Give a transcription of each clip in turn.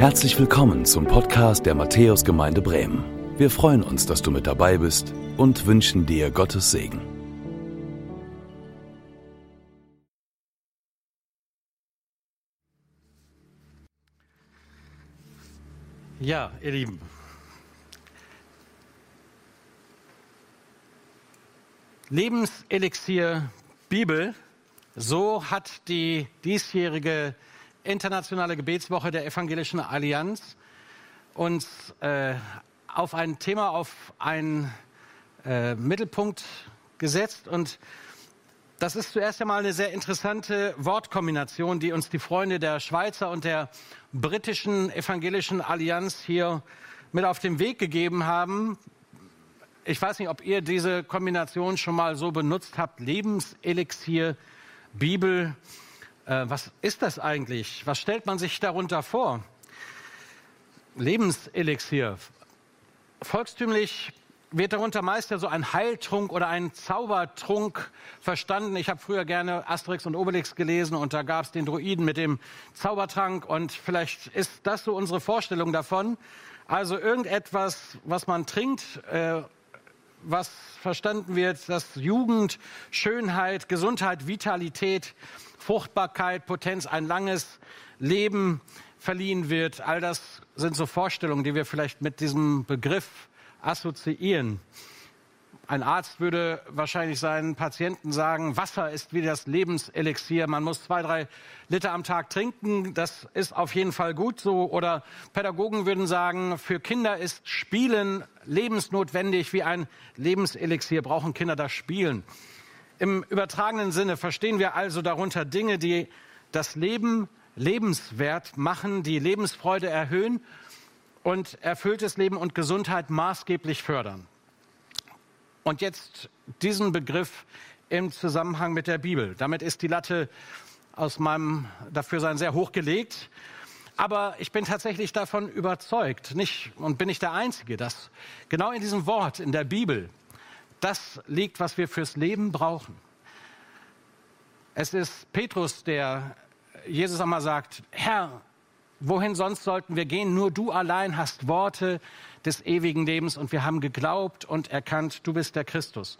Herzlich willkommen zum Podcast der Matthäusgemeinde Bremen. Wir freuen uns, dass du mit dabei bist und wünschen dir Gottes Segen. Ja, ihr Lieben. Lebenselixier Bibel, so hat die diesjährige internationale Gebetswoche der Evangelischen Allianz uns äh, auf ein Thema, auf einen äh, Mittelpunkt gesetzt. Und das ist zuerst einmal eine sehr interessante Wortkombination, die uns die Freunde der Schweizer und der britischen Evangelischen Allianz hier mit auf den Weg gegeben haben. Ich weiß nicht, ob ihr diese Kombination schon mal so benutzt habt. Lebenselixier, Bibel. Äh, was ist das eigentlich? Was stellt man sich darunter vor? Lebenselixier. Volkstümlich wird darunter meist ja so ein Heiltrunk oder ein Zaubertrunk verstanden. Ich habe früher gerne Asterix und Obelix gelesen und da gab es den Druiden mit dem Zaubertrank und vielleicht ist das so unsere Vorstellung davon. Also irgendetwas, was man trinkt, äh, was verstanden wird, dass Jugend, Schönheit, Gesundheit, Vitalität Fruchtbarkeit, Potenz, ein langes Leben verliehen wird. All das sind so Vorstellungen, die wir vielleicht mit diesem Begriff assoziieren. Ein Arzt würde wahrscheinlich seinen Patienten sagen, Wasser ist wie das Lebenselixier. Man muss zwei, drei Liter am Tag trinken. Das ist auf jeden Fall gut so. Oder Pädagogen würden sagen, für Kinder ist Spielen lebensnotwendig wie ein Lebenselixier. Brauchen Kinder das Spielen? Im übertragenen Sinne verstehen wir also darunter Dinge, die das Leben lebenswert machen, die Lebensfreude erhöhen und erfülltes Leben und Gesundheit maßgeblich fördern. Und jetzt diesen Begriff im Zusammenhang mit der Bibel. Damit ist die Latte aus meinem Dafürsein sehr hoch gelegt. Aber ich bin tatsächlich davon überzeugt, nicht, und bin ich der Einzige, dass genau in diesem Wort in der Bibel das liegt, was wir fürs Leben brauchen. Es ist Petrus, der Jesus einmal sagt, Herr, wohin sonst sollten wir gehen? Nur du allein hast Worte des ewigen Lebens und wir haben geglaubt und erkannt, du bist der Christus.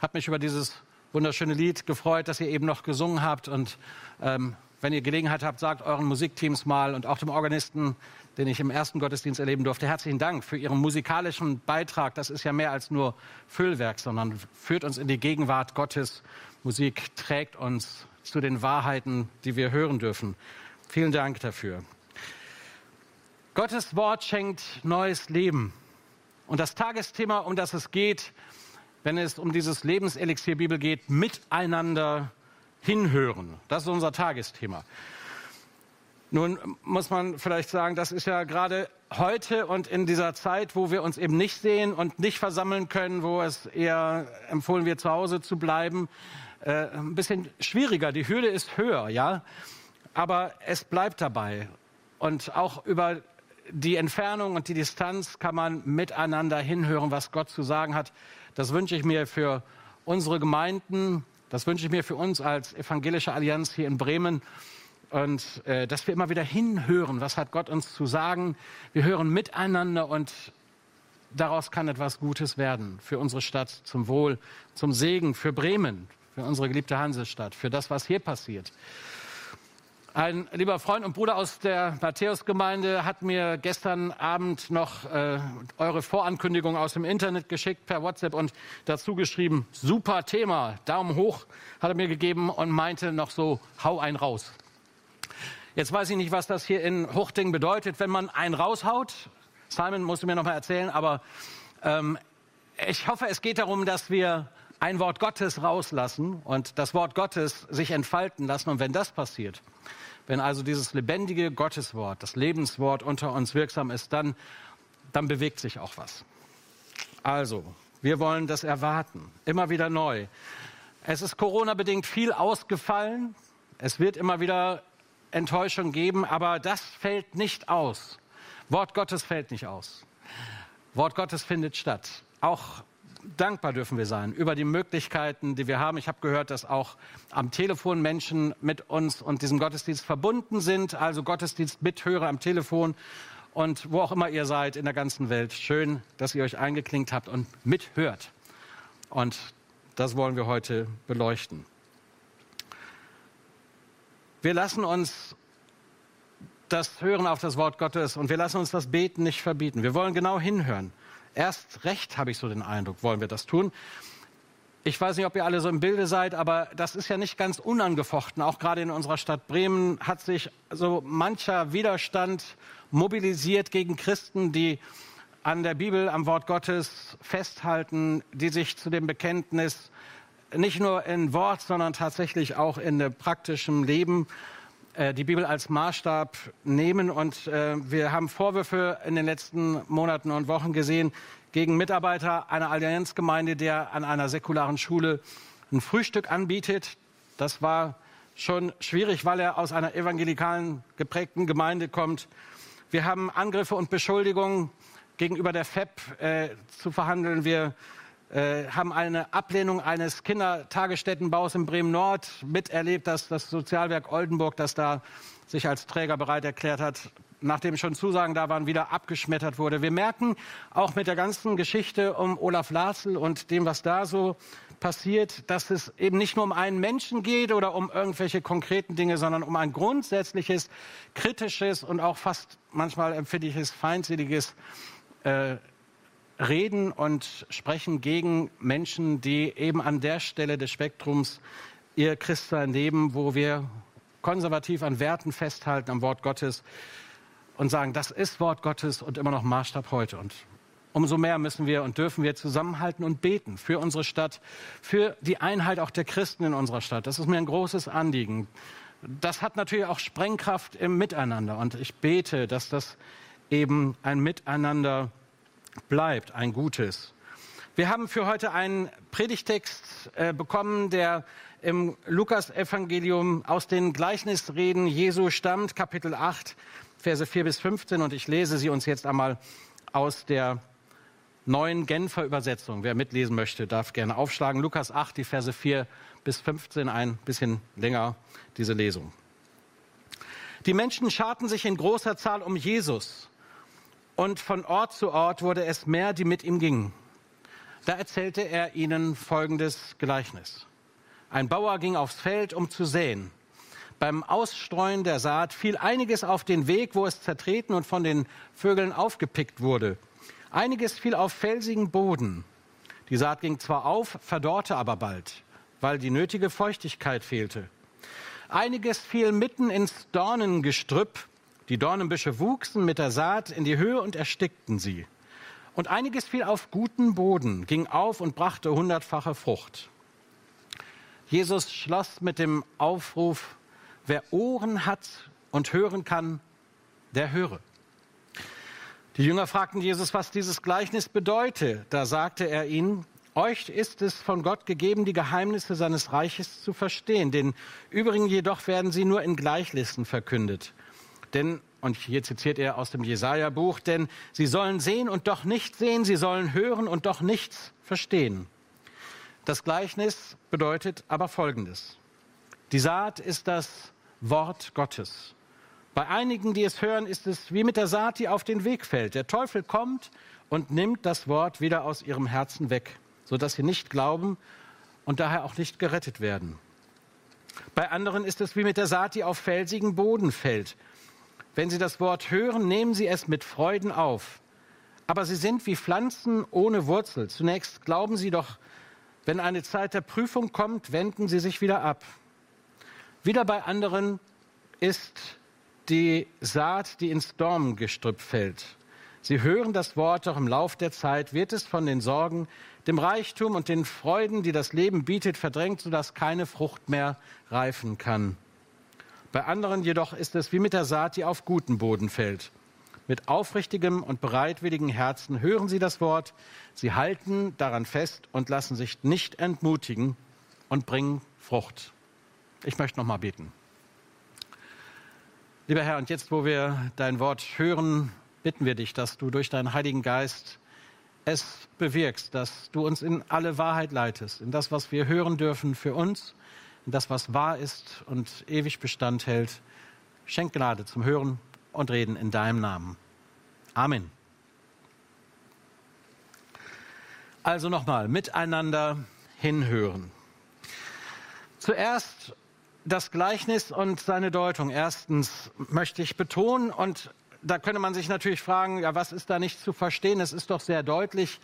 Hat mich über dieses wunderschöne Lied gefreut, das ihr eben noch gesungen habt und ähm, wenn ihr Gelegenheit habt, sagt euren Musikteams mal und auch dem Organisten, den ich im ersten Gottesdienst erleben durfte, herzlichen Dank für Ihren musikalischen Beitrag. Das ist ja mehr als nur Füllwerk, sondern führt uns in die Gegenwart Gottes. Musik trägt uns zu den Wahrheiten, die wir hören dürfen. Vielen Dank dafür. Gottes Wort schenkt neues Leben. Und das Tagesthema, um das es geht, wenn es um dieses Lebenselixier Bibel geht, miteinander hinhören. Das ist unser Tagesthema. Nun muss man vielleicht sagen, das ist ja gerade heute und in dieser Zeit, wo wir uns eben nicht sehen und nicht versammeln können, wo es eher empfohlen wird, zu Hause zu bleiben, äh, ein bisschen schwieriger. Die Hürde ist höher, ja, aber es bleibt dabei. Und auch über die Entfernung und die Distanz kann man miteinander hinhören, was Gott zu sagen hat. Das wünsche ich mir für unsere Gemeinden, das wünsche ich mir für uns als evangelische Allianz hier in Bremen. Und äh, dass wir immer wieder hinhören, was hat Gott uns zu sagen. Wir hören miteinander und daraus kann etwas Gutes werden für unsere Stadt, zum Wohl, zum Segen, für Bremen, für unsere geliebte Hansestadt, für das, was hier passiert. Ein lieber Freund und Bruder aus der Matthäusgemeinde hat mir gestern Abend noch äh, eure Vorankündigung aus dem Internet geschickt per WhatsApp und dazu geschrieben, super Thema, Daumen hoch hat er mir gegeben und meinte noch so, hau ein raus. Jetzt weiß ich nicht, was das hier in Huchting bedeutet, wenn man einen raushaut. Simon musste mir noch mal erzählen, aber ähm, ich hoffe, es geht darum, dass wir ein Wort Gottes rauslassen und das Wort Gottes sich entfalten lassen. Und wenn das passiert, wenn also dieses lebendige Gotteswort, das Lebenswort unter uns wirksam ist, dann, dann bewegt sich auch was. Also, wir wollen das erwarten, immer wieder neu. Es ist Corona-bedingt viel ausgefallen. Es wird immer wieder Enttäuschung geben, aber das fällt nicht aus. Wort Gottes fällt nicht aus. Wort Gottes findet statt. Auch dankbar dürfen wir sein über die Möglichkeiten, die wir haben. Ich habe gehört, dass auch am Telefon Menschen mit uns und diesem Gottesdienst verbunden sind, also Gottesdienst mithöre am Telefon und wo auch immer ihr seid in der ganzen Welt. Schön, dass ihr euch eingeklinkt habt und mithört. Und das wollen wir heute beleuchten. Wir lassen uns das Hören auf das Wort Gottes und wir lassen uns das Beten nicht verbieten. Wir wollen genau hinhören. Erst recht habe ich so den Eindruck, wollen wir das tun. Ich weiß nicht, ob ihr alle so im Bilde seid, aber das ist ja nicht ganz unangefochten. Auch gerade in unserer Stadt Bremen hat sich so mancher Widerstand mobilisiert gegen Christen, die an der Bibel, am Wort Gottes festhalten, die sich zu dem Bekenntnis nicht nur in Wort, sondern tatsächlich auch in praktischem Leben äh, die Bibel als Maßstab nehmen. Und äh, wir haben Vorwürfe in den letzten Monaten und Wochen gesehen gegen Mitarbeiter einer Allianzgemeinde, der an einer säkularen Schule ein Frühstück anbietet. Das war schon schwierig, weil er aus einer evangelikalen geprägten Gemeinde kommt. Wir haben Angriffe und Beschuldigungen gegenüber der FEP äh, zu verhandeln. Wir haben eine Ablehnung eines Kindertagesstättenbaus in Bremen-Nord miterlebt, dass das Sozialwerk Oldenburg, das da sich als Träger bereit erklärt hat, nachdem schon Zusagen da waren, wieder abgeschmettert wurde. Wir merken auch mit der ganzen Geschichte um Olaf Lasel und dem, was da so passiert, dass es eben nicht nur um einen Menschen geht oder um irgendwelche konkreten Dinge, sondern um ein grundsätzliches, kritisches und auch fast manchmal empfindliches, feindseliges äh, reden und sprechen gegen Menschen, die eben an der Stelle des Spektrums ihr Christsein leben, wo wir konservativ an Werten festhalten, am Wort Gottes und sagen, das ist Wort Gottes und immer noch Maßstab heute. Und umso mehr müssen wir und dürfen wir zusammenhalten und beten für unsere Stadt, für die Einheit auch der Christen in unserer Stadt. Das ist mir ein großes Anliegen. Das hat natürlich auch Sprengkraft im Miteinander und ich bete, dass das eben ein Miteinander ist bleibt ein gutes. Wir haben für heute einen Predigtext äh, bekommen, der im Lukas-Evangelium aus den Gleichnisreden Jesu stammt, Kapitel 8, Verse 4 bis 15. Und ich lese sie uns jetzt einmal aus der neuen Genfer Übersetzung. Wer mitlesen möchte, darf gerne aufschlagen. Lukas 8, die Verse 4 bis 15, ein bisschen länger diese Lesung. Die Menschen scharten sich in großer Zahl um Jesus und von Ort zu Ort wurde es mehr, die mit ihm gingen. Da erzählte er ihnen folgendes Gleichnis. Ein Bauer ging aufs Feld, um zu säen. Beim Ausstreuen der Saat fiel einiges auf den Weg, wo es zertreten und von den Vögeln aufgepickt wurde. Einiges fiel auf felsigen Boden. Die Saat ging zwar auf, verdorrte aber bald, weil die nötige Feuchtigkeit fehlte. Einiges fiel mitten ins Dornengestrüpp, die Dornenbüsche wuchsen mit der Saat in die Höhe und erstickten sie. Und einiges fiel auf guten Boden, ging auf und brachte hundertfache Frucht. Jesus schloss mit dem Aufruf, wer Ohren hat und hören kann, der höre. Die Jünger fragten Jesus, was dieses Gleichnis bedeute. Da sagte er ihnen, euch ist es von Gott gegeben, die Geheimnisse seines Reiches zu verstehen. Den übrigen jedoch werden sie nur in Gleichlisten verkündet. Denn, und hier zitiert er aus dem Jesaja-Buch, denn sie sollen sehen und doch nicht sehen, sie sollen hören und doch nichts verstehen. Das Gleichnis bedeutet aber Folgendes. Die Saat ist das Wort Gottes. Bei einigen, die es hören, ist es wie mit der Saat, die auf den Weg fällt. Der Teufel kommt und nimmt das Wort wieder aus ihrem Herzen weg, sodass sie nicht glauben und daher auch nicht gerettet werden. Bei anderen ist es wie mit der Saat, die auf felsigen Boden fällt. Wenn Sie das Wort hören, nehmen Sie es mit Freuden auf. Aber Sie sind wie Pflanzen ohne Wurzel. Zunächst glauben Sie doch, wenn eine Zeit der Prüfung kommt, wenden Sie sich wieder ab. Wieder bei anderen ist die Saat, die ins Dornengestrüpp fällt. Sie hören das Wort, doch im Lauf der Zeit wird es von den Sorgen, dem Reichtum und den Freuden, die das Leben bietet, verdrängt, sodass keine Frucht mehr reifen kann. Bei anderen jedoch ist es wie mit der Saat, die auf guten Boden fällt. Mit aufrichtigem und bereitwilligem Herzen hören sie das Wort, sie halten daran fest und lassen sich nicht entmutigen und bringen Frucht. Ich möchte noch mal beten. Lieber Herr, und jetzt, wo wir dein Wort hören, bitten wir dich, dass du durch deinen Heiligen Geist es bewirkst, dass du uns in alle Wahrheit leitest, in das, was wir hören dürfen für uns, in das, was wahr ist und ewig Bestand hält. Schenk Gnade zum Hören und Reden in deinem Namen. Amen. Also nochmal, miteinander hinhören. Zuerst das Gleichnis und seine Deutung. Erstens möchte ich betonen, und da könnte man sich natürlich fragen, ja, was ist da nicht zu verstehen? Es ist doch sehr deutlich,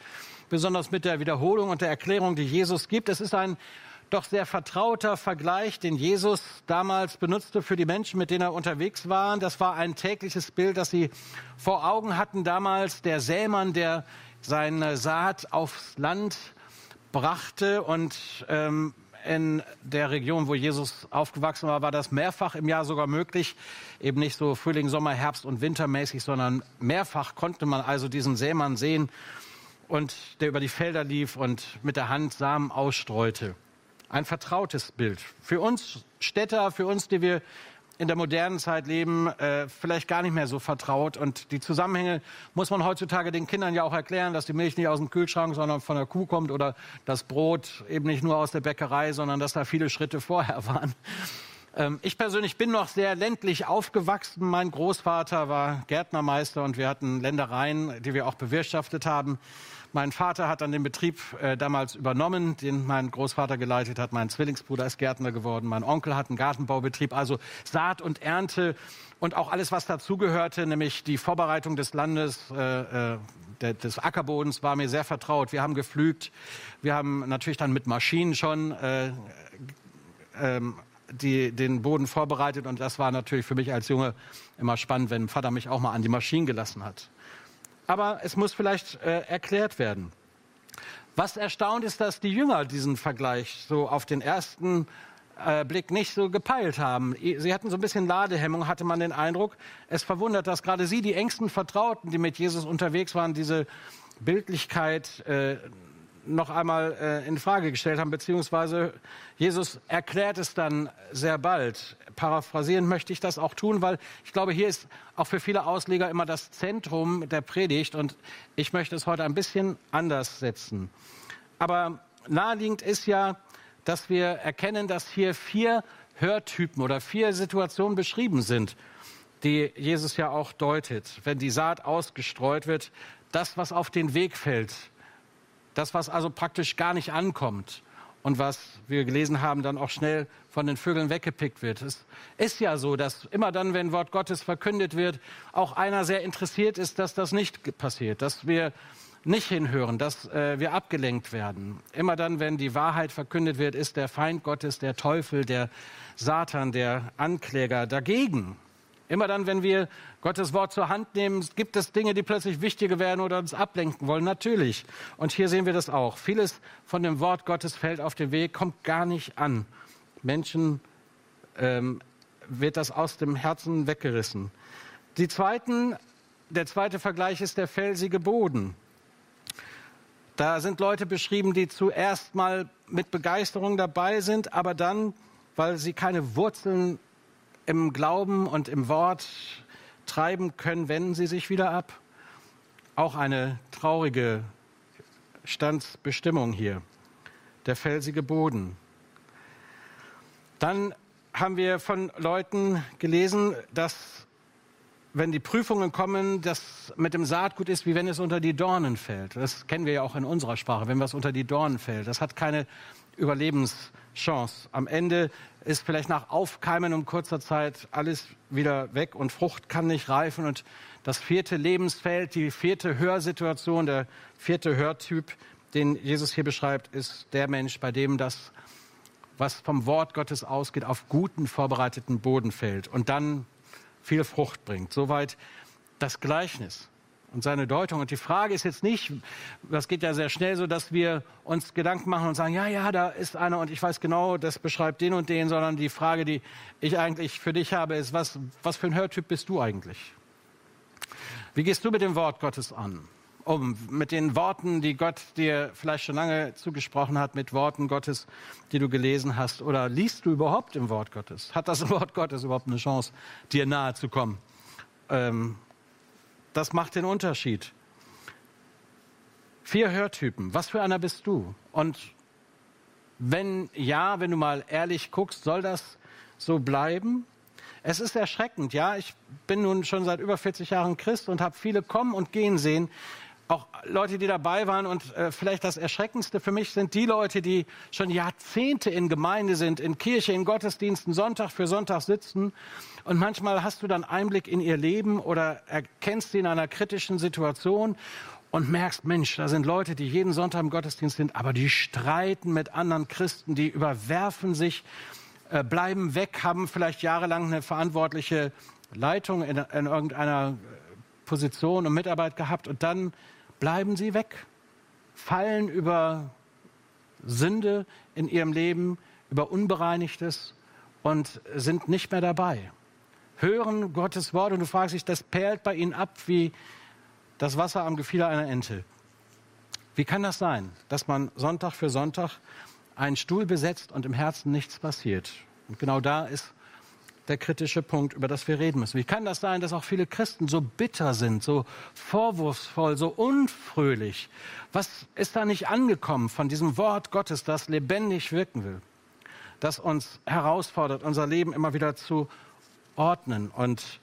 besonders mit der Wiederholung und der Erklärung, die Jesus gibt. Es ist ein doch sehr vertrauter Vergleich, den Jesus damals benutzte für die Menschen, mit denen er unterwegs war. Das war ein tägliches Bild, das sie vor Augen hatten damals. Der Sämann, der seine Saat aufs Land brachte und ähm, in der Region, wo Jesus aufgewachsen war, war das mehrfach im Jahr sogar möglich. Eben nicht so Frühling, Sommer, Herbst und Wintermäßig, sondern mehrfach konnte man also diesen Sämann sehen und der über die Felder lief und mit der Hand Samen ausstreute. Ein vertrautes Bild. Für uns Städter, für uns, die wir in der modernen Zeit leben, äh, vielleicht gar nicht mehr so vertraut. Und die Zusammenhänge muss man heutzutage den Kindern ja auch erklären, dass die Milch nicht aus dem Kühlschrank, sondern von der Kuh kommt oder das Brot eben nicht nur aus der Bäckerei, sondern dass da viele Schritte vorher waren. Ähm, ich persönlich bin noch sehr ländlich aufgewachsen. Mein Großvater war Gärtnermeister und wir hatten Ländereien, die wir auch bewirtschaftet haben. Mein Vater hat dann den Betrieb äh, damals übernommen, den mein Großvater geleitet hat. Mein Zwillingsbruder ist Gärtner geworden. Mein Onkel hat einen Gartenbaubetrieb. Also Saat und Ernte und auch alles, was dazugehörte, nämlich die Vorbereitung des Landes, äh, äh des Ackerbodens, war mir sehr vertraut. Wir haben gepflügt. Wir haben natürlich dann mit Maschinen schon äh, ähm, die, den Boden vorbereitet. Und das war natürlich für mich als Junge immer spannend, wenn Vater mich auch mal an die Maschinen gelassen hat aber es muss vielleicht äh, erklärt werden. Was erstaunt ist, dass die Jünger diesen Vergleich so auf den ersten äh, Blick nicht so gepeilt haben. Sie hatten so ein bisschen Ladehemmung, hatte man den Eindruck. Es verwundert, dass gerade sie, die engsten Vertrauten, die mit Jesus unterwegs waren, diese Bildlichkeit äh, noch einmal äh, in Frage gestellt haben, beziehungsweise Jesus erklärt es dann sehr bald. Paraphrasieren möchte ich das auch tun, weil ich glaube, hier ist auch für viele Ausleger immer das Zentrum der Predigt und ich möchte es heute ein bisschen anders setzen. Aber naheliegend ist ja, dass wir erkennen, dass hier vier Hörtypen oder vier Situationen beschrieben sind, die Jesus ja auch deutet. Wenn die Saat ausgestreut wird, das, was auf den Weg fällt, das, was also praktisch gar nicht ankommt und was wir gelesen haben, dann auch schnell von den Vögeln weggepickt wird. Es ist ja so, dass immer dann, wenn Wort Gottes verkündet wird, auch einer sehr interessiert ist, dass das nicht passiert, dass wir nicht hinhören, dass äh, wir abgelenkt werden. Immer dann, wenn die Wahrheit verkündet wird, ist der Feind Gottes, der Teufel, der Satan, der Ankläger dagegen. Immer dann, wenn wir Gottes Wort zur Hand nehmen, gibt es Dinge, die plötzlich wichtiger werden oder uns ablenken wollen. Natürlich. Und hier sehen wir das auch. Vieles von dem Wort Gottes fällt auf den Weg, kommt gar nicht an. Menschen ähm, wird das aus dem Herzen weggerissen. Die zweiten, der zweite Vergleich ist der felsige Boden. Da sind Leute beschrieben, die zuerst mal mit Begeisterung dabei sind, aber dann, weil sie keine Wurzeln im Glauben und im Wort treiben können, wenden sie sich wieder ab. Auch eine traurige Standsbestimmung hier. Der felsige Boden. Dann haben wir von Leuten gelesen, dass wenn die Prüfungen kommen, das mit dem Saatgut ist, wie wenn es unter die Dornen fällt. Das kennen wir ja auch in unserer Sprache, wenn was unter die Dornen fällt. Das hat keine Überlebenschance. Am Ende ist vielleicht nach Aufkeimen um kurzer Zeit alles wieder weg und Frucht kann nicht reifen. Und das vierte Lebensfeld, die vierte Hörsituation, der vierte Hörtyp, den Jesus hier beschreibt, ist der Mensch, bei dem das, was vom Wort Gottes ausgeht, auf guten, vorbereiteten Boden fällt und dann viel Frucht bringt. Soweit das Gleichnis und seine Deutung. Und die Frage ist jetzt nicht, das geht ja sehr schnell so, dass wir uns Gedanken machen und sagen, ja, ja, da ist einer und ich weiß genau, das beschreibt den und den, sondern die Frage, die ich eigentlich für dich habe, ist, was, was für ein Hörtyp bist du eigentlich? Wie gehst du mit dem Wort Gottes an? Um, mit den Worten, die Gott dir vielleicht schon lange zugesprochen hat, mit Worten Gottes, die du gelesen hast? Oder liest du überhaupt im Wort Gottes? Hat das Wort Gottes überhaupt eine Chance, dir nahe zu kommen? Ähm, das macht den Unterschied. Vier Hörtypen. Was für einer bist du? Und wenn ja, wenn du mal ehrlich guckst, soll das so bleiben? Es ist erschreckend, ja. Ich bin nun schon seit über 40 Jahren Christ und habe viele kommen und gehen sehen. Auch Leute, die dabei waren. Und äh, vielleicht das Erschreckendste für mich sind die Leute, die schon Jahrzehnte in Gemeinde sind, in Kirche, in Gottesdiensten, Sonntag für Sonntag sitzen. Und manchmal hast du dann Einblick in ihr Leben oder erkennst sie in einer kritischen Situation und merkst, Mensch, da sind Leute, die jeden Sonntag im Gottesdienst sind, aber die streiten mit anderen Christen, die überwerfen sich äh, bleiben weg, haben vielleicht jahrelang eine verantwortliche Leitung in, in irgendeiner Position und Mitarbeit gehabt und dann bleiben sie weg, fallen über Sünde in ihrem Leben, über Unbereinigtes und sind nicht mehr dabei. Hören Gottes Wort und du fragst dich, das perlt bei ihnen ab wie das Wasser am Gefieder einer Ente. Wie kann das sein, dass man Sonntag für Sonntag einen Stuhl besetzt und im Herzen nichts passiert. Und genau da ist der kritische Punkt, über das wir reden müssen. Wie kann das sein, dass auch viele Christen so bitter sind, so vorwurfsvoll, so unfröhlich? Was ist da nicht angekommen von diesem Wort Gottes, das lebendig wirken will, das uns herausfordert, unser Leben immer wieder zu ordnen und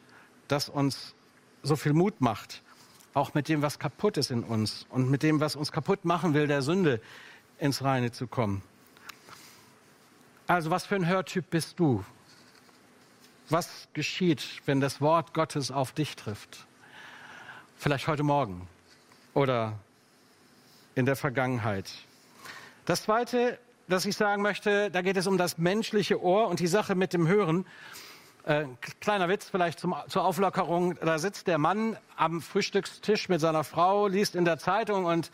das uns so viel Mut macht, auch mit dem, was kaputt ist in uns und mit dem, was uns kaputt machen will, der Sünde ins Reine zu kommen. Also was für ein Hörtyp bist du? Was geschieht, wenn das Wort Gottes auf dich trifft? Vielleicht heute Morgen oder in der Vergangenheit. Das Zweite, das ich sagen möchte, da geht es um das menschliche Ohr und die Sache mit dem Hören. Äh, kleiner Witz vielleicht zum, zur Auflockerung. Da sitzt der Mann am Frühstückstisch mit seiner Frau, liest in der Zeitung und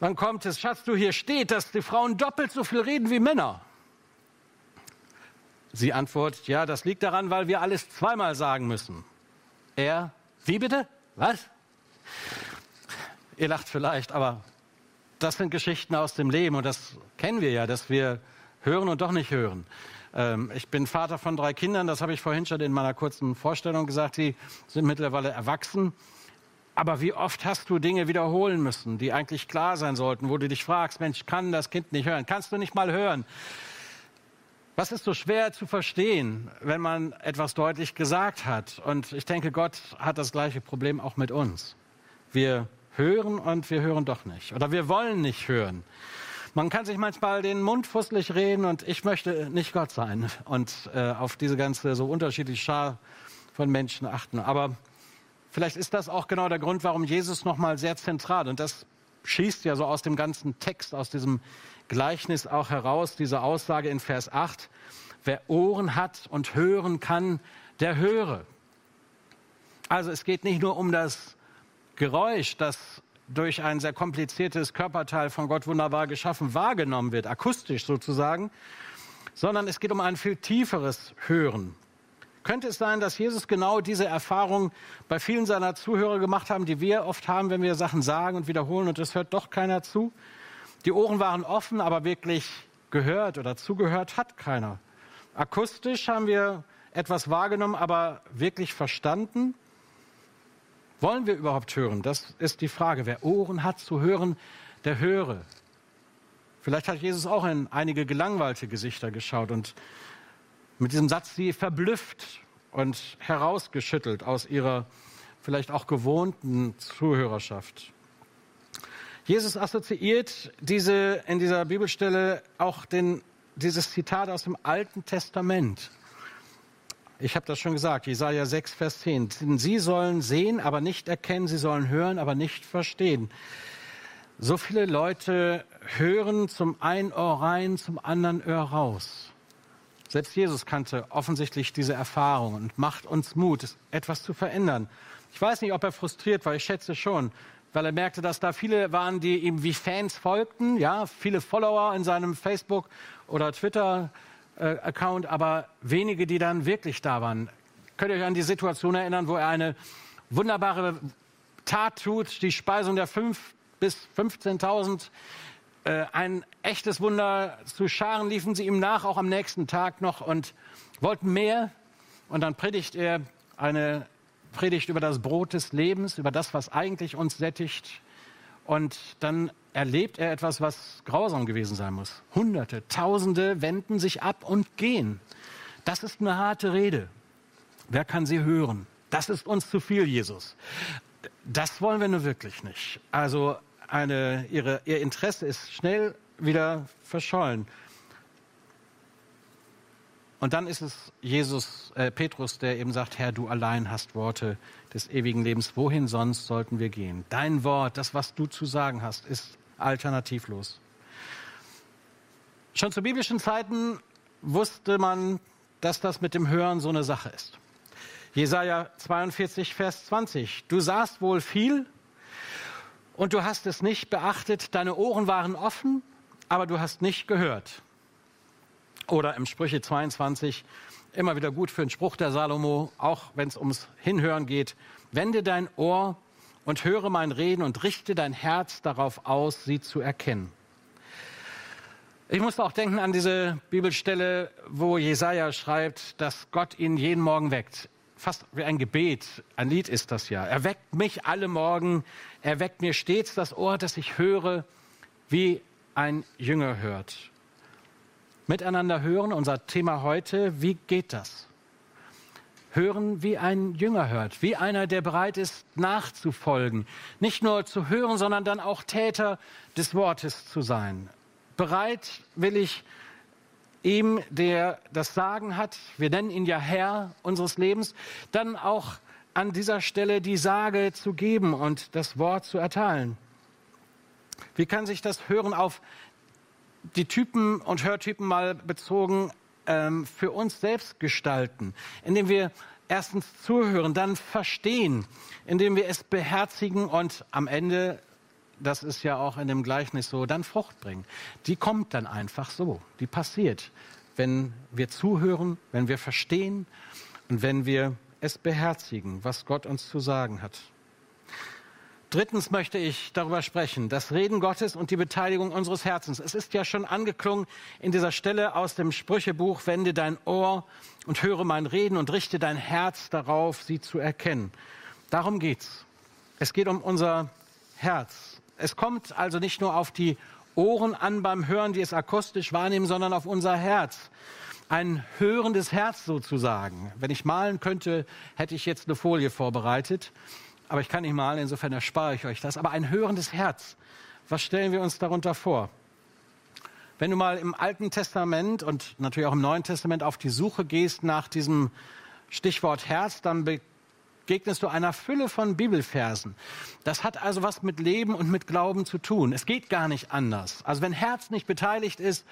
dann kommt es, Schatz, du hier steht, dass die Frauen doppelt so viel reden wie Männer. Sie antwortet, ja, das liegt daran, weil wir alles zweimal sagen müssen. Er, wie bitte? Was? Ihr lacht vielleicht, aber das sind Geschichten aus dem Leben und das kennen wir ja, dass wir hören und doch nicht hören. Ähm, ich bin Vater von drei Kindern, das habe ich vorhin schon in meiner kurzen Vorstellung gesagt, die sind mittlerweile erwachsen. Aber wie oft hast du Dinge wiederholen müssen, die eigentlich klar sein sollten, wo du dich fragst, Mensch, kann das Kind nicht hören? Kannst du nicht mal hören? Was ist so schwer zu verstehen, wenn man etwas deutlich gesagt hat? Und ich denke, Gott hat das gleiche Problem auch mit uns. Wir hören und wir hören doch nicht. Oder wir wollen nicht hören. Man kann sich manchmal den Mund fusselig reden und ich möchte nicht Gott sein und äh, auf diese ganze so unterschiedliche Schar von Menschen achten. Aber vielleicht ist das auch genau der Grund, warum Jesus nochmal sehr zentral, und das schießt ja so aus dem ganzen Text, aus diesem Gleichnis auch heraus, diese Aussage in Vers 8, wer Ohren hat und hören kann, der höre. Also es geht nicht nur um das Geräusch, das durch ein sehr kompliziertes Körperteil von Gott wunderbar geschaffen wahrgenommen wird, akustisch sozusagen, sondern es geht um ein viel tieferes Hören. Könnte es sein, dass Jesus genau diese Erfahrung bei vielen seiner Zuhörer gemacht haben, die wir oft haben, wenn wir Sachen sagen und wiederholen und es hört doch keiner zu? Die Ohren waren offen, aber wirklich gehört oder zugehört hat keiner. Akustisch haben wir etwas wahrgenommen, aber wirklich verstanden? Wollen wir überhaupt hören? Das ist die Frage. Wer Ohren hat zu hören, der höre. Vielleicht hat Jesus auch in einige gelangweilte Gesichter geschaut und mit diesem Satz sie verblüfft und herausgeschüttelt aus ihrer vielleicht auch gewohnten Zuhörerschaft. Jesus assoziiert diese, in dieser Bibelstelle auch den, dieses Zitat aus dem Alten Testament. Ich habe das schon gesagt, Jesaja 6, Vers 10. Sie sollen sehen, aber nicht erkennen, sie sollen hören, aber nicht verstehen. So viele Leute hören zum einen Ohr rein, zum anderen Ohr raus. Selbst Jesus kannte offensichtlich diese Erfahrung und macht uns Mut, etwas zu verändern. Ich weiß nicht, ob er frustriert war, ich schätze schon, weil er merkte, dass da viele waren, die ihm wie Fans folgten, ja, viele Follower in seinem Facebook oder Twitter Account, aber wenige, die dann wirklich da waren. Könnt ihr euch an die Situation erinnern, wo er eine wunderbare Tat tut, die Speisung der 5 bis 15.000, äh, ein echtes Wunder. Zu Scharen liefen sie ihm nach, auch am nächsten Tag noch und wollten mehr. Und dann predigt er eine Predigt über das Brot des Lebens, über das, was eigentlich uns sättigt Und dann erlebt er etwas, was grausam gewesen sein muss. Hunderte, Tausende wenden sich ab und gehen. Das ist eine harte Rede. Wer kann sie hören? Das ist uns zu viel, Jesus. Das wollen wir nur wirklich nicht. Also eine, ihre, ihr Interesse ist schnell wieder verschollen. Und dann ist es Jesus, äh, Petrus, der eben sagt, Herr, du allein hast Worte des ewigen Lebens. Wohin sonst sollten wir gehen? Dein Wort, das, was du zu sagen hast, ist alternativlos. Schon zu biblischen Zeiten wusste man, dass das mit dem Hören so eine Sache ist. Jesaja 42, Vers 20. Du sahst wohl viel und du hast es nicht beachtet. Deine Ohren waren offen, aber du hast nicht gehört. Oder im Sprüche 22, immer wieder gut für einen Spruch der Salomo, auch wenn es ums Hinhören geht. Wende dein Ohr und höre mein Reden und richte dein Herz darauf aus, sie zu erkennen. Ich musste auch denken an diese Bibelstelle, wo Jesaja schreibt, dass Gott ihn jeden Morgen weckt. Fast wie ein Gebet, ein Lied ist das ja. Er weckt mich alle Morgen, er weckt mir stets das Ohr, dass ich höre, wie ein Jünger hört. Miteinander hören, unser Thema heute, wie geht das? Hören, wie ein Jünger hört, wie einer, der bereit ist, nachzufolgen. Nicht nur zu hören, sondern dann auch Täter des Wortes zu sein. Bereit will ich ihm, der das Sagen hat, wir nennen ihn ja Herr unseres Lebens, dann auch an dieser Stelle die Sage zu geben und das Wort zu erteilen. Wie kann sich das Hören auf die Typen und Hörtypen mal bezogen ähm, für uns selbst gestalten, indem wir erstens zuhören, dann verstehen, indem wir es beherzigen und am Ende, das ist ja auch in dem Gleichnis so, dann Frucht bringen. Die kommt dann einfach so, die passiert, wenn wir zuhören, wenn wir verstehen und wenn wir es beherzigen, was Gott uns zu sagen hat. Drittens möchte ich darüber sprechen, das Reden Gottes und die Beteiligung unseres Herzens. Es ist ja schon angeklungen in dieser Stelle aus dem Sprüchebuch, wende dein Ohr und höre mein Reden und richte dein Herz darauf, sie zu erkennen. Darum geht's. Es geht um unser Herz. Es kommt also nicht nur auf die Ohren an beim Hören, die es akustisch wahrnehmen, sondern auf unser Herz. Ein hörendes Herz sozusagen. Wenn ich malen könnte, hätte ich jetzt eine Folie vorbereitet aber ich kann nicht malen, insofern erspare ich euch das. Aber ein hörendes Herz, was stellen wir uns darunter vor? Wenn du mal im Alten Testament und natürlich auch im Neuen Testament auf die Suche gehst nach diesem Stichwort Herz, dann begegnest du einer Fülle von Bibelversen. Das hat also was mit Leben und mit Glauben zu tun. Es geht gar nicht anders. Also wenn Herz nicht beteiligt ist,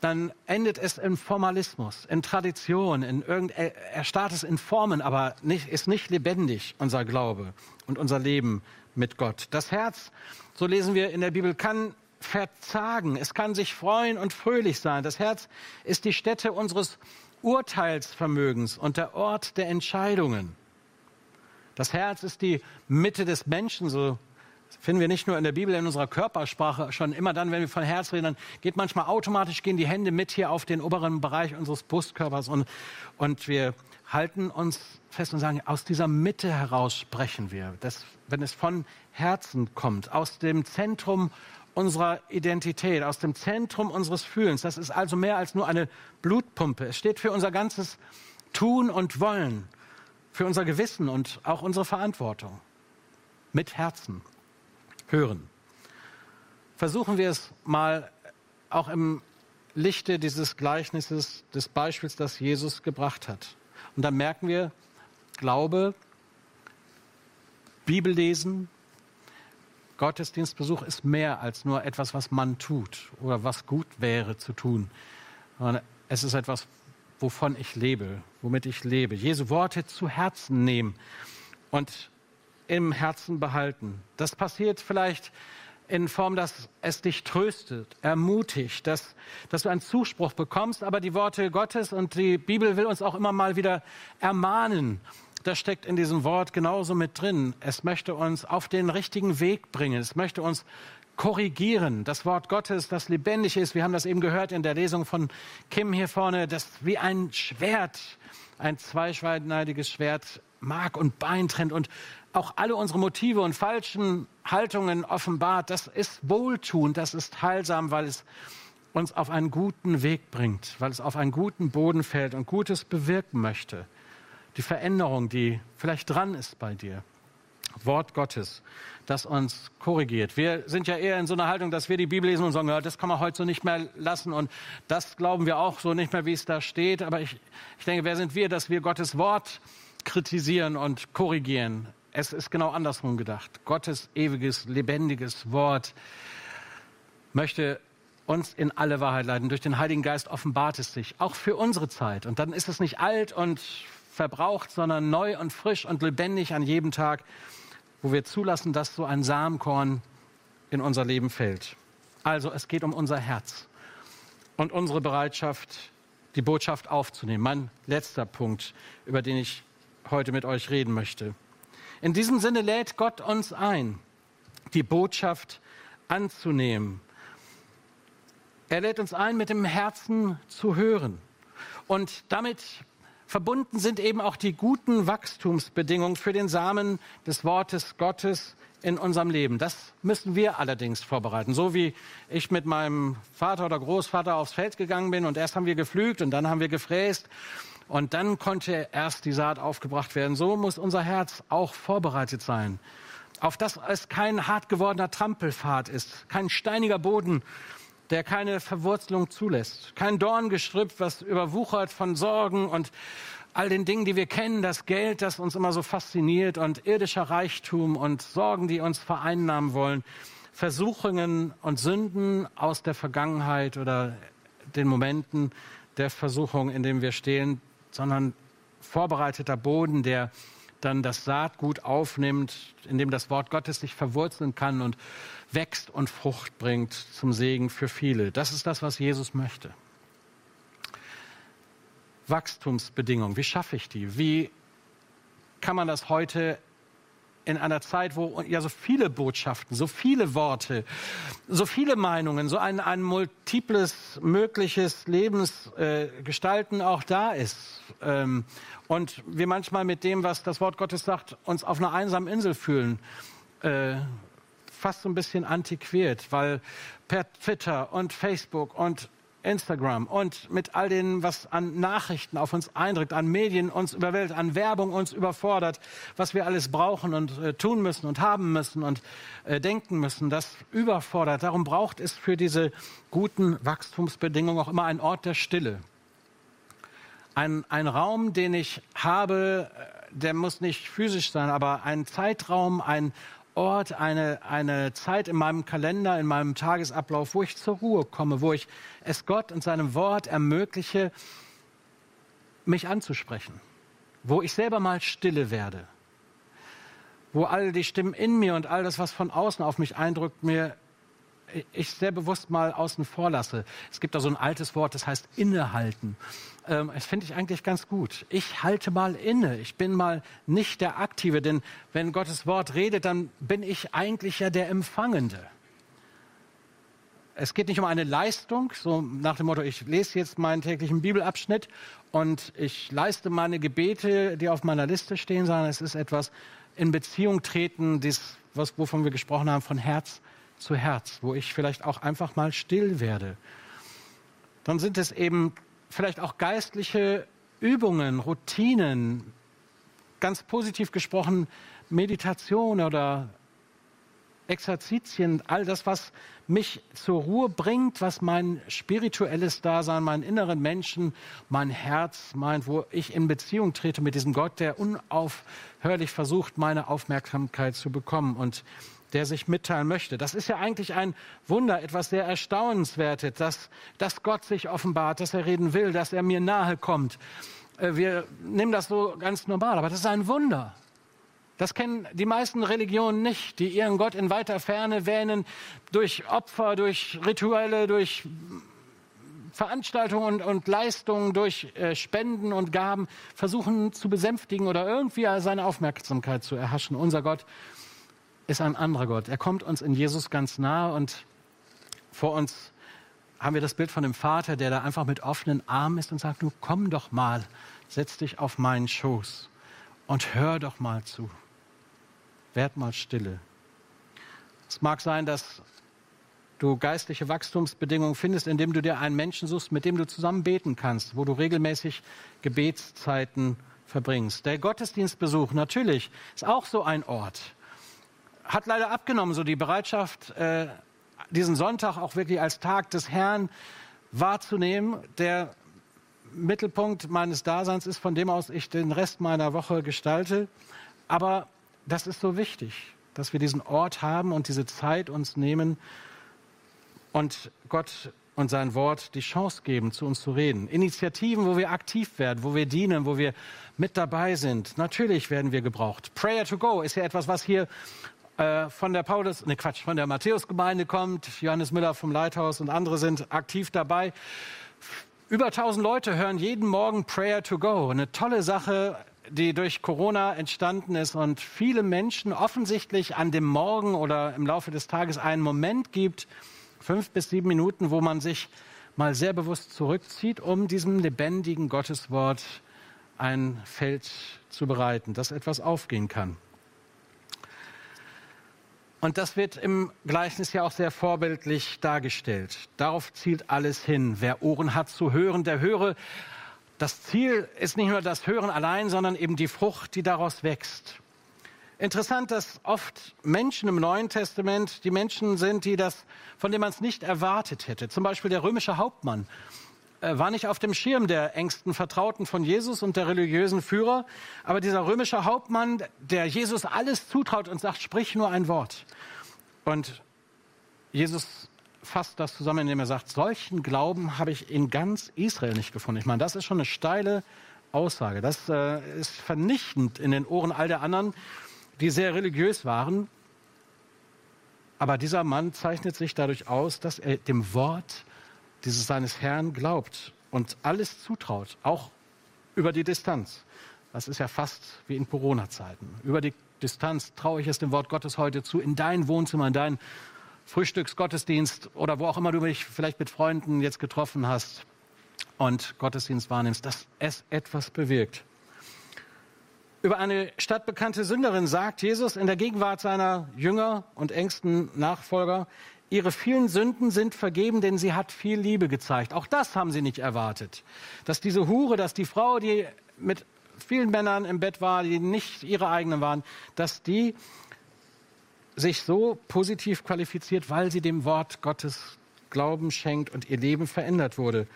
dann endet es in Formalismus, in Tradition, in irgend, er startet in Formen, aber nicht, ist nicht lebendig, unser Glaube und unser Leben mit Gott. Das Herz, so lesen wir in der Bibel, kann verzagen. Es kann sich freuen und fröhlich sein. Das Herz ist die Stätte unseres Urteilsvermögens und der Ort der Entscheidungen. Das Herz ist die Mitte des Menschen, so finden wir nicht nur in der Bibel, in unserer Körpersprache schon immer dann, wenn wir von Herz reden, dann geht manchmal automatisch, gehen die Hände mit hier auf den oberen Bereich unseres Brustkörpers und, und wir halten uns fest und sagen, aus dieser Mitte heraus sprechen wir. Das, wenn es von Herzen kommt, aus dem Zentrum unserer Identität, aus dem Zentrum unseres Fühlens. Das ist also mehr als nur eine Blutpumpe. Es steht für unser ganzes Tun und Wollen für unser Gewissen und auch unsere Verantwortung. Mit Herzen hören. Versuchen wir es mal auch im Lichte dieses Gleichnisses, des Beispiels, das Jesus gebracht hat. Und dann merken wir, Glaube, Bibellesen, Gottesdienstbesuch ist mehr als nur etwas, was man tut oder was gut wäre zu tun. Es ist etwas, wovon ich lebe, womit ich lebe. Jesu Worte zu Herzen nehmen und im Herzen behalten. Das passiert vielleicht in Form, dass es dich tröstet, ermutigt, dass, dass du einen Zuspruch bekommst. Aber die Worte Gottes und die Bibel will uns auch immer mal wieder ermahnen. Das steckt in diesem Wort genauso mit drin. Es möchte uns auf den richtigen Weg bringen. Es möchte uns korrigieren. Das Wort Gottes, das lebendig ist, wir haben das eben gehört in der Lesung von Kim hier vorne, das wie ein Schwert, ein zweischneidiges Schwert Mark und Bein trennt und auch alle unsere Motive und falschen Haltungen offenbart. Das ist wohltuend, das ist heilsam, weil es uns auf einen guten Weg bringt, weil es auf einen guten Boden fällt und Gutes bewirken möchte. Die Veränderung, die vielleicht dran ist bei dir. Wort Gottes, das uns korrigiert. Wir sind ja eher in so einer Haltung, dass wir die Bibel lesen und sagen, ja, das kann man heute so nicht mehr lassen und das glauben wir auch so nicht mehr, wie es da steht. Aber ich, ich denke, wer sind wir, dass wir Gottes Wort kritisieren und korrigieren? Es ist genau andersrum gedacht. Gottes ewiges, lebendiges Wort möchte uns in alle Wahrheit leiten. Durch den Heiligen Geist offenbart es sich, auch für unsere Zeit. Und dann ist es nicht alt und verbraucht, sondern neu und frisch und lebendig an jedem Tag, wo wir zulassen, dass so ein Samenkorn in unser Leben fällt. Also es geht um unser Herz und unsere Bereitschaft, die Botschaft aufzunehmen. Mein letzter Punkt, über den ich heute mit euch reden möchte. In diesem Sinne lädt Gott uns ein, die Botschaft anzunehmen er lädt uns ein, mit dem Herzen zu hören. Und damit verbunden sind eben auch die guten Wachstumsbedingungen für den Samen des Wortes Gottes in unserem Leben. Das müssen wir allerdings vorbereiten. So wie ich mit meinem Vater oder Großvater aufs Feld gegangen bin und erst haben wir gepflügt und dann haben wir gefräst und dann konnte erst die Saat aufgebracht werden. So muss unser Herz auch vorbereitet sein. Auf das es kein hart gewordener Trampelpfad ist, kein steiniger Boden, der keine Verwurzelung zulässt. Kein Dorngestrüpp, was überwuchert von Sorgen und all den Dingen, die wir kennen, das Geld, das uns immer so fasziniert und irdischer Reichtum und Sorgen, die uns vereinnahmen wollen, Versuchungen und Sünden aus der Vergangenheit oder den Momenten der Versuchung, in denen wir stehen, sondern vorbereiteter Boden, der dann das Saatgut aufnimmt, in dem das Wort Gottes sich verwurzeln kann und wächst und Frucht bringt zum Segen für viele. Das ist das, was Jesus möchte. Wachstumsbedingungen, wie schaffe ich die? Wie kann man das heute in einer Zeit, wo ja so viele Botschaften, so viele Worte, so viele Meinungen, so ein, ein multiples mögliches Lebensgestalten äh, auch da ist. Ähm, und wir manchmal mit dem, was das Wort Gottes sagt, uns auf einer einsamen Insel fühlen. Äh, fast so ein bisschen antiquiert, weil per Twitter und Facebook und Instagram und mit all dem, was an Nachrichten auf uns eindrückt, an Medien uns überwältigt, an Werbung uns überfordert, was wir alles brauchen und äh, tun müssen und haben müssen und äh, denken müssen, das überfordert. Darum braucht es für diese guten Wachstumsbedingungen auch immer einen Ort der Stille. Ein, ein Raum, den ich habe, äh, der muss nicht physisch sein, aber ein Zeitraum, ein Ort, eine, eine Zeit in meinem Kalender, in meinem Tagesablauf, wo ich zur Ruhe komme, wo ich es Gott und seinem Wort ermögliche, mich anzusprechen, wo ich selber mal stille werde, wo all die Stimmen in mir und all das, was von außen auf mich eindrückt, mir ich sehr bewusst mal außen vor lasse. Es gibt da so ein altes Wort, das heißt innehalten. Ähm, das finde ich eigentlich ganz gut. Ich halte mal inne. Ich bin mal nicht der Aktive, denn wenn Gottes Wort redet, dann bin ich eigentlich ja der Empfangende. Es geht nicht um eine Leistung, so nach dem Motto, ich lese jetzt meinen täglichen Bibelabschnitt und ich leiste meine Gebete, die auf meiner Liste stehen, sondern es ist etwas in Beziehung treten, dies, was, wovon wir gesprochen haben, von Herz zu Herz, wo ich vielleicht auch einfach mal still werde. Dann sind es eben vielleicht auch geistliche Übungen, Routinen, ganz positiv gesprochen Meditation oder Exerzitien, all das, was mich zur Ruhe bringt, was mein spirituelles Dasein, meinen inneren Menschen, mein Herz meint, wo ich in Beziehung trete mit diesem Gott, der unaufhörlich versucht, meine Aufmerksamkeit zu bekommen. Und der sich mitteilen möchte. Das ist ja eigentlich ein Wunder, etwas sehr Erstaunenswertes, dass, dass Gott sich offenbart, dass er reden will, dass er mir nahe kommt. Äh, wir nehmen das so ganz normal, aber das ist ein Wunder. Das kennen die meisten Religionen nicht, die ihren Gott in weiter Ferne wähnen, durch Opfer, durch Rituelle, durch Veranstaltungen und, und Leistungen, durch äh, Spenden und Gaben versuchen zu besänftigen oder irgendwie seine Aufmerksamkeit zu erhaschen. Unser Gott ist ein anderer Gott. Er kommt uns in Jesus ganz nahe und vor uns haben wir das Bild von dem Vater, der da einfach mit offenen Armen ist und sagt, du komm doch mal, setz dich auf meinen Schoß und hör doch mal zu. werd mal stille. Es mag sein, dass du geistliche Wachstumsbedingungen findest, indem du dir einen Menschen suchst, mit dem du zusammen beten kannst, wo du regelmäßig Gebetszeiten verbringst. Der Gottesdienstbesuch natürlich ist auch so ein Ort. Hat leider abgenommen, so die Bereitschaft, äh, diesen Sonntag auch wirklich als Tag des Herrn wahrzunehmen. Der Mittelpunkt meines Daseins ist, von dem aus ich den Rest meiner Woche gestalte. Aber das ist so wichtig, dass wir diesen Ort haben und diese Zeit uns nehmen und Gott und sein Wort die Chance geben, zu uns zu reden. Initiativen, wo wir aktiv werden, wo wir dienen, wo wir mit dabei sind. Natürlich werden wir gebraucht. Prayer to go ist ja etwas, was hier äh, von der Paulus, ne Quatsch, von der Matthäusgemeinde kommt. Johannes Müller vom Leithaus und andere sind aktiv dabei. Über 1000 Leute hören jeden Morgen Prayer to Go. Eine tolle Sache, die durch Corona entstanden ist und viele Menschen offensichtlich an dem Morgen oder im Laufe des Tages einen Moment gibt, fünf bis sieben Minuten, wo man sich mal sehr bewusst zurückzieht, um diesem lebendigen Gotteswort ein Feld zu bereiten, dass etwas aufgehen kann. Und das wird im Gleichnis ja auch sehr vorbildlich dargestellt. Darauf zielt alles hin. Wer Ohren hat zu hören, der höre. Das Ziel ist nicht nur das Hören allein, sondern eben die Frucht, die daraus wächst. Interessant, dass oft Menschen im Neuen Testament die Menschen sind, die das, von denen man es nicht erwartet hätte. Zum Beispiel der römische Hauptmann war nicht auf dem Schirm der engsten Vertrauten von Jesus und der religiösen Führer. Aber dieser römische Hauptmann, der Jesus alles zutraut und sagt, sprich nur ein Wort. Und Jesus fasst das zusammen, indem er sagt, solchen Glauben habe ich in ganz Israel nicht gefunden. Ich meine, das ist schon eine steile Aussage. Das äh, ist vernichtend in den Ohren all der anderen die sehr religiös waren. Aber dieser Mann zeichnet sich dadurch aus, dass er dem Wort dieses seines Herrn glaubt und alles zutraut, auch über die Distanz. Das ist ja fast wie in Corona-Zeiten. Über die Distanz traue ich es dem Wort Gottes heute zu, in dein Wohnzimmer, in deinen Frühstücksgottesdienst oder wo auch immer du dich vielleicht mit Freunden jetzt getroffen hast und Gottesdienst wahrnimmst, dass es etwas bewirkt. Über eine stadtbekannte Sünderin sagt Jesus in der Gegenwart seiner Jünger und engsten Nachfolger, ihre vielen Sünden sind vergeben, denn sie hat viel Liebe gezeigt. Auch das haben sie nicht erwartet. Dass diese Hure, dass die Frau, die mit vielen Männern im Bett war, die nicht ihre eigenen waren, dass die sich so positiv qualifiziert, weil sie dem Wort Gottes Glauben schenkt und ihr Leben verändert wurde.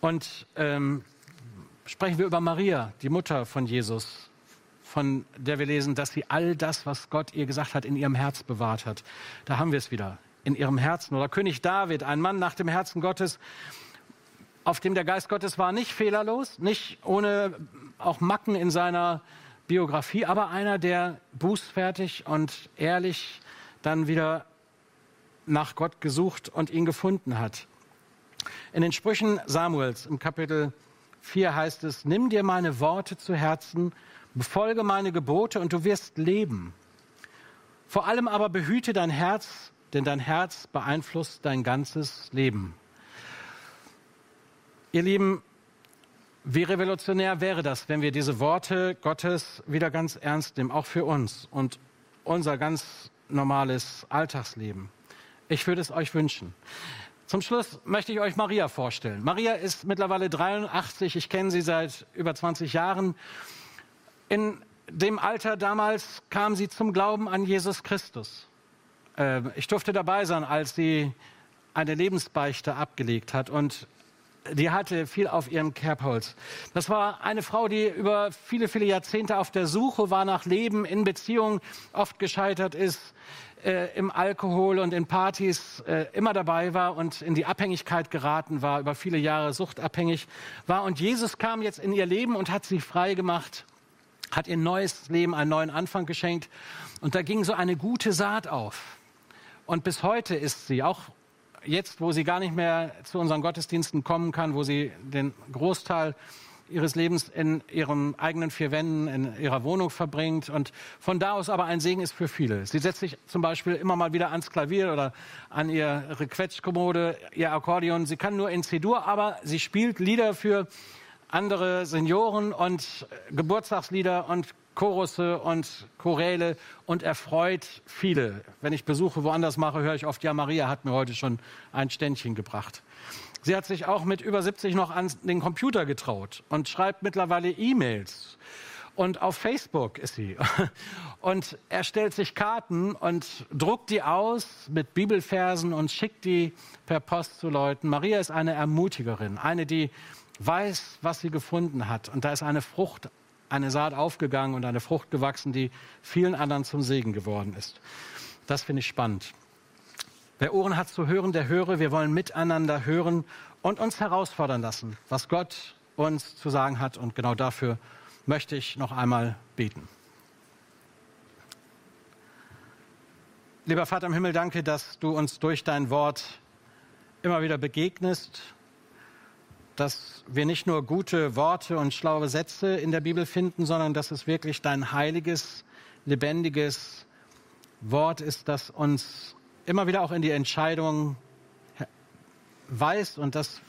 Und ähm, sprechen wir über Maria, die Mutter von Jesus, von der wir lesen, dass sie all das, was Gott ihr gesagt hat, in ihrem Herz bewahrt hat. Da haben wir es wieder, in ihrem Herzen. Oder König David, ein Mann nach dem Herzen Gottes, auf dem der Geist Gottes war, nicht fehlerlos, nicht ohne auch Macken in seiner Biografie, aber einer, der bußfertig und ehrlich dann wieder nach Gott gesucht und ihn gefunden hat. In den Sprüchen Samuels im Kapitel 4 heißt es, nimm dir meine Worte zu Herzen, befolge meine Gebote und du wirst leben. Vor allem aber behüte dein Herz, denn dein Herz beeinflusst dein ganzes Leben. Ihr Lieben, wie revolutionär wäre das, wenn wir diese Worte Gottes wieder ganz ernst nehmen, auch für uns und unser ganz normales Alltagsleben. Ich würde es euch wünschen. Zum Schluss möchte ich euch Maria vorstellen. Maria ist mittlerweile 83. Ich kenne sie seit über 20 Jahren. In dem Alter damals kam sie zum Glauben an Jesus Christus. Ähm, ich durfte dabei sein, als sie eine Lebensbeichte abgelegt hat und die hatte viel auf ihrem Kerbholz. Das war eine Frau, die über viele, viele Jahrzehnte auf der Suche war nach Leben, in Beziehungen oft gescheitert ist, äh, im Alkohol und in Partys äh, immer dabei war und in die Abhängigkeit geraten war, über viele Jahre suchtabhängig war. Und Jesus kam jetzt in ihr Leben und hat sie frei gemacht, hat ihr neues Leben, einen neuen Anfang geschenkt. Und da ging so eine gute Saat auf. Und bis heute ist sie, auch jetzt, wo sie gar nicht mehr zu unseren Gottesdiensten kommen kann, wo sie den Großteil ihres Lebens in ihren eigenen vier Wänden, in ihrer Wohnung verbringt und von da aus aber ein Segen ist für viele. Sie setzt sich zum Beispiel immer mal wieder ans Klavier oder an ihre Quetschkommode, ihr Akkordeon. Sie kann nur in C-Dur, aber sie spielt Lieder für andere Senioren und Geburtstagslieder und Chorusse und Choräle und erfreut viele. Wenn ich Besuche woanders mache, höre ich oft, ja, Maria hat mir heute schon ein Ständchen gebracht. Sie hat sich auch mit über 70 noch an den Computer getraut und schreibt mittlerweile E-Mails. Und auf Facebook ist sie. Und er stellt sich Karten und druckt die aus mit Bibelversen und schickt die per Post zu Leuten. Maria ist eine Ermutigerin, eine, die weiß, was sie gefunden hat. Und da ist eine Frucht, eine Saat aufgegangen und eine Frucht gewachsen, die vielen anderen zum Segen geworden ist. Das finde ich spannend. Wer Ohren hat zu hören, der höre. Wir wollen miteinander hören und uns herausfordern lassen, was Gott uns zu sagen hat. Und genau dafür möchte ich noch einmal beten. Lieber Vater im Himmel, danke, dass du uns durch dein Wort immer wieder begegnest dass wir nicht nur gute Worte und schlaue Sätze in der Bibel finden, sondern dass es wirklich dein heiliges, lebendiges Wort ist, das uns immer wieder auch in die Entscheidung weist und das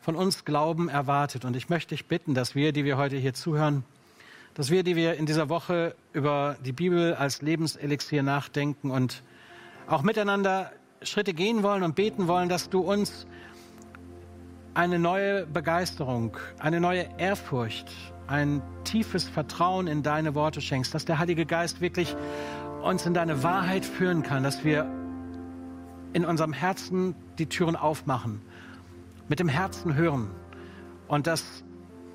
von uns Glauben erwartet. Und ich möchte dich bitten, dass wir, die wir heute hier zuhören, dass wir, die wir in dieser Woche über die Bibel als Lebenselixier nachdenken und auch miteinander Schritte gehen wollen und beten wollen, dass du uns eine neue Begeisterung, eine neue Ehrfurcht, ein tiefes Vertrauen in deine Worte schenkst, dass der Heilige Geist wirklich uns in deine Wahrheit führen kann, dass wir in unserem Herzen die Türen aufmachen, mit dem Herzen hören und dass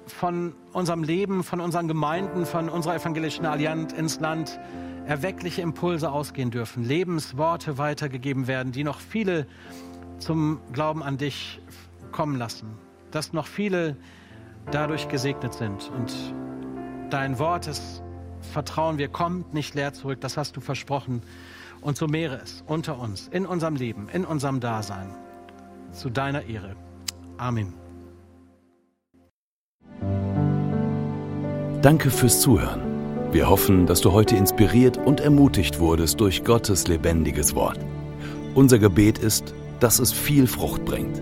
von unserem Leben, von unseren Gemeinden, von unserer evangelischen Allianz ins Land erweckliche Impulse ausgehen dürfen, Lebensworte weitergegeben werden, die noch viele zum Glauben an dich kommen lassen, dass noch viele dadurch gesegnet sind. Und dein Wort ist Vertrauen, wir kommen nicht leer zurück, das hast du versprochen. Und so mehre es unter uns, in unserem Leben, in unserem Dasein, zu deiner Ehre. Amen. Danke fürs Zuhören. Wir hoffen, dass du heute inspiriert und ermutigt wurdest durch Gottes lebendiges Wort. Unser Gebet ist, dass es viel Frucht bringt.